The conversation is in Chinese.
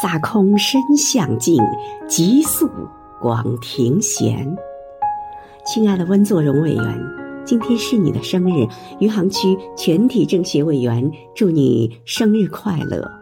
洒空身向静，急速广庭闲。亲爱的温作荣委员，今天是你的生日，余杭区全体政协委员祝你生日快乐。